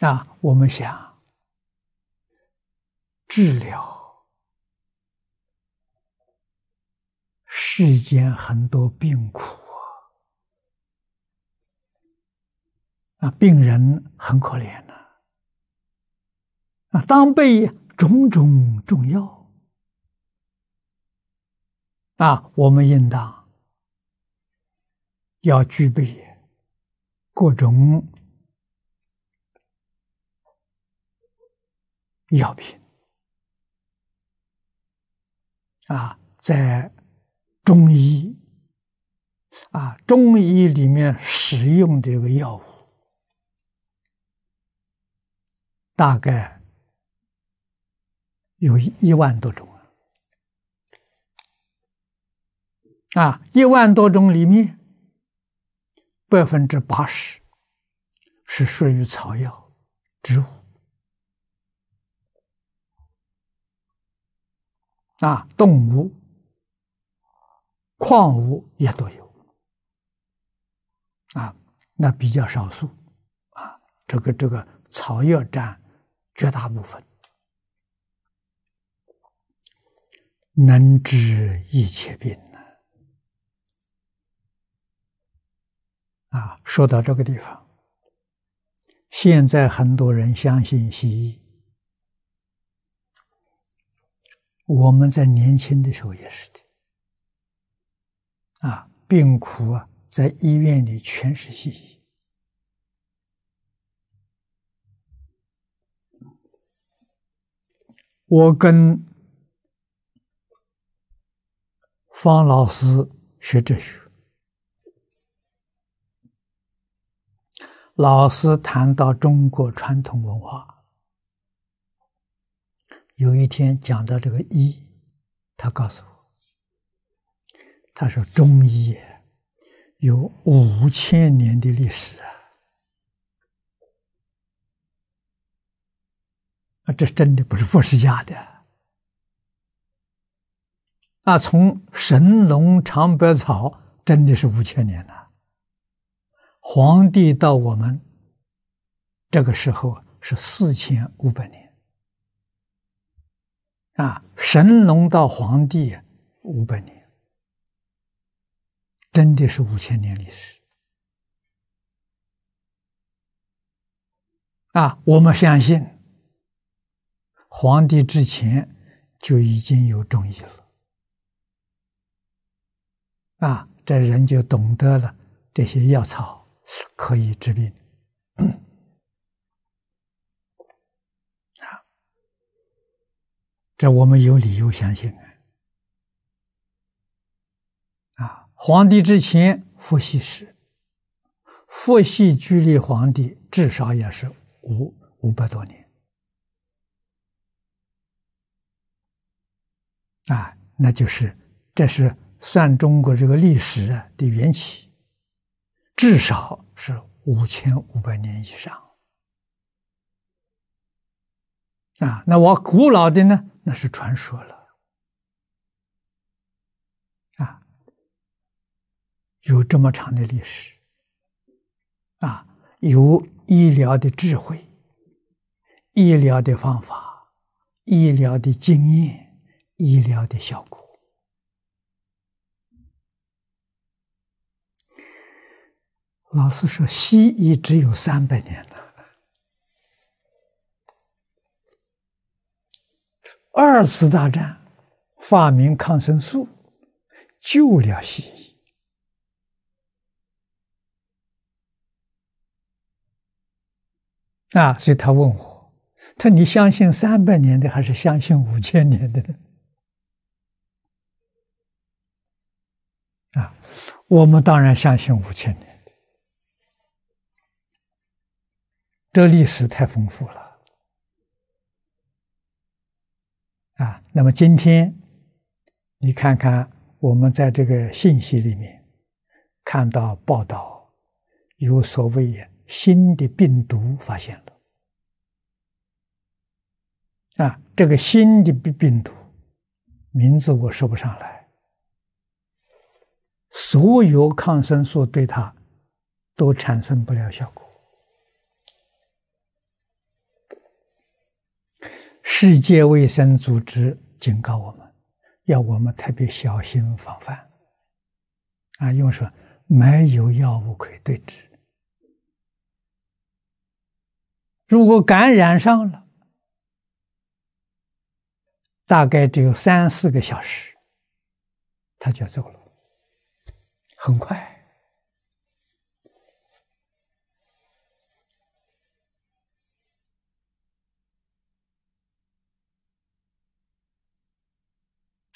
啊，我们想治疗世间很多病苦啊，啊，病人很可怜呐，啊，当被种种重要啊，我们应当要具备各种。药品啊，在中医啊，中医里面使用的这个药物，大概有一万多种啊，一万多种里面，百分之八十是属于草药植物。啊，动物、矿物也都有，啊，那比较少数，啊，这个这个草药占绝大部分，能治一切病呢。啊，说到这个地方，现在很多人相信西医。我们在年轻的时候也是的，啊，病苦啊，在医院里全是西医。我跟方老师学哲学，老师谈到中国传统文化。有一天讲到这个医，他告诉我，他说中医有五千年的历史啊，啊，这真的不是佛是假的啊！从神农尝百草真的是五千年了，皇帝到我们这个时候是四千五百年。啊，神农到黄帝五百年，真的是五千年历史。啊，我们相信，黄帝之前就已经有中医了。啊，这人就懂得了这些药草可以治病。这我们有理由相信。啊！啊，皇帝之前伏羲氏，伏羲距离皇帝至少也是五五百多年。啊，那就是这是算中国这个历史的缘起，至少是五千五百年以上。啊。那我古老的呢？那是传说了，啊，有这么长的历史，啊，有医疗的智慧，医疗的方法，医疗的经验，医疗的效果。老师说，西医只有三百年了。二次大战发明抗生素，救了西医啊！所以他问我：“他你相信三百年的，还是相信五千年的？” 啊，我们当然相信五千年的，这历史太丰富了。啊，那么今天你看看，我们在这个信息里面看到报道，有所谓新的病毒发现了。啊，这个新的病病毒名字我说不上来，所有抗生素对它都产生不了效果。世界卫生组织警告我们，要我们特别小心防范。啊，因为说没有药物可以对治，如果感染上了，大概只有三四个小时，他就走了，很快。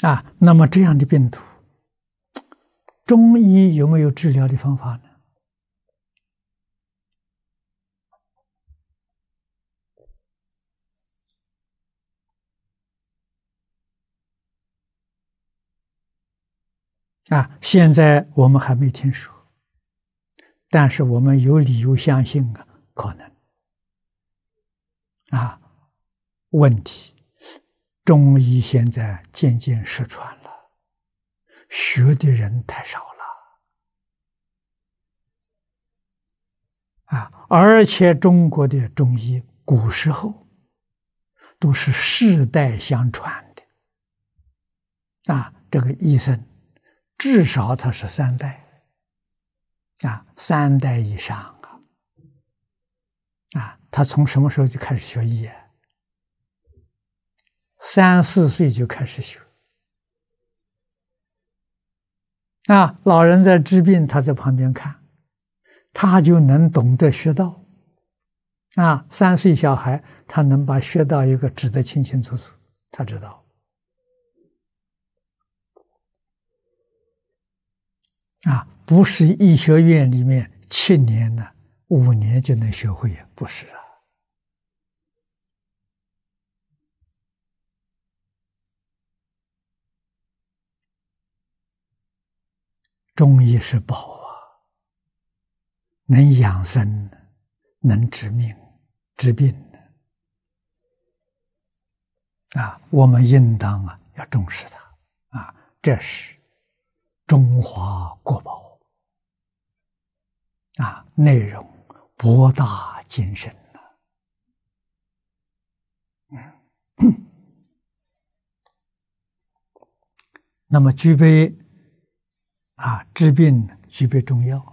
啊，那么这样的病毒，中医有没有治疗的方法呢？啊，现在我们还没听说，但是我们有理由相信啊，可能。啊，问题。中医现在渐渐失传了，学的人太少了啊！而且中国的中医古时候都是世代相传的啊，这个医生至少他是三代啊，三代以上啊啊，他从什么时候就开始学医啊？三四岁就开始学啊，老人在治病，他在旁边看，他就能懂得穴道啊。三岁小孩，他能把穴道一个指得清清楚楚，他知道啊，不是医学院里面七年呢，五年就能学会呀，不是啊。中医是宝啊，能养生，能治命、治病啊！我们应当啊要重视它啊！这是中华国宝啊，内容博大精深 那么具备。啊，治病具备中药